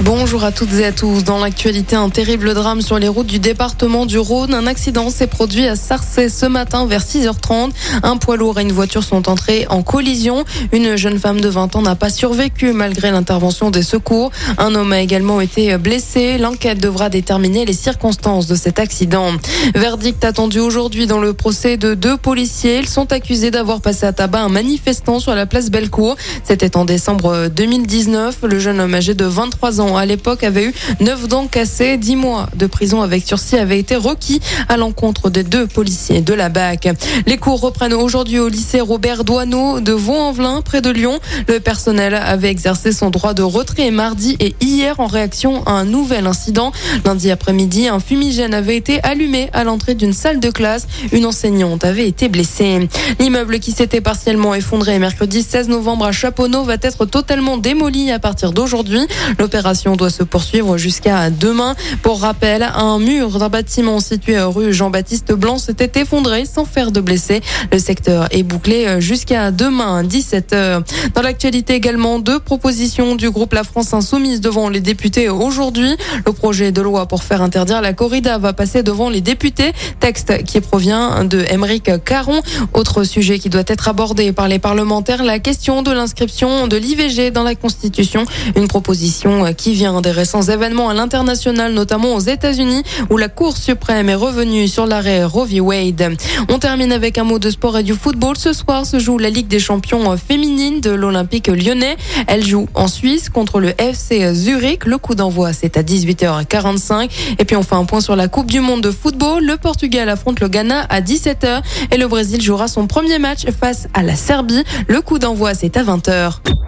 Bonjour à toutes et à tous. Dans l'actualité, un terrible drame sur les routes du département du Rhône. Un accident s'est produit à Sarcey ce matin vers 6h30. Un poids lourd et une voiture sont entrés en collision. Une jeune femme de 20 ans n'a pas survécu malgré l'intervention des secours. Un homme a également été blessé. L'enquête devra déterminer les circonstances de cet accident. Verdict attendu aujourd'hui dans le procès de deux policiers. Ils sont accusés d'avoir passé à tabac un manifestant sur la place Bellecour. C'était en décembre 2019. Le jeune homme âgé de 23 ans à l'époque avait eu 9 dents cassées. 10 mois de prison avec sursis avaient été requis à l'encontre des deux policiers de la BAC. Les cours reprennent aujourd'hui au lycée Robert Doineau de Vaux-en-Velin, près de Lyon. Le personnel avait exercé son droit de retrait mardi et hier en réaction à un nouvel incident. Lundi après-midi, un fumigène avait été allumé à l'entrée d'une salle de classe. Une enseignante avait été blessée. L'immeuble qui s'était partiellement effondré mercredi 16 novembre à Chaponneau va être totalement démoli à partir d'aujourd'hui. L'opération doit se poursuivre jusqu'à demain. Pour rappel, un mur d'un bâtiment situé rue Jean-Baptiste Blanc s'était effondré sans faire de blessés. Le secteur est bouclé jusqu'à demain 17h. Dans l'actualité également, deux propositions du groupe La France Insoumise devant les députés aujourd'hui. Le projet de loi pour faire interdire la corrida va passer devant les députés. Texte qui provient de Émeric Caron. Autre sujet qui doit être abordé par les parlementaires, la question de l'inscription de l'IVG dans la Constitution. Une proposition qui vient des récents événements à l'international, notamment aux États-Unis, où la Cour suprême est revenue sur l'arrêt Roe. Wade. On termine avec un mot de sport et du football. Ce soir se joue la Ligue des champions féminines de l'Olympique lyonnais. Elle joue en Suisse contre le FC Zurich. Le coup d'envoi, c'est à 18h45. Et puis on fait un point sur la Coupe du monde de football. Le Portugal affronte le Ghana à 17h et le Brésil jouera son premier match face à la Serbie. Le coup d'envoi, c'est à 20h.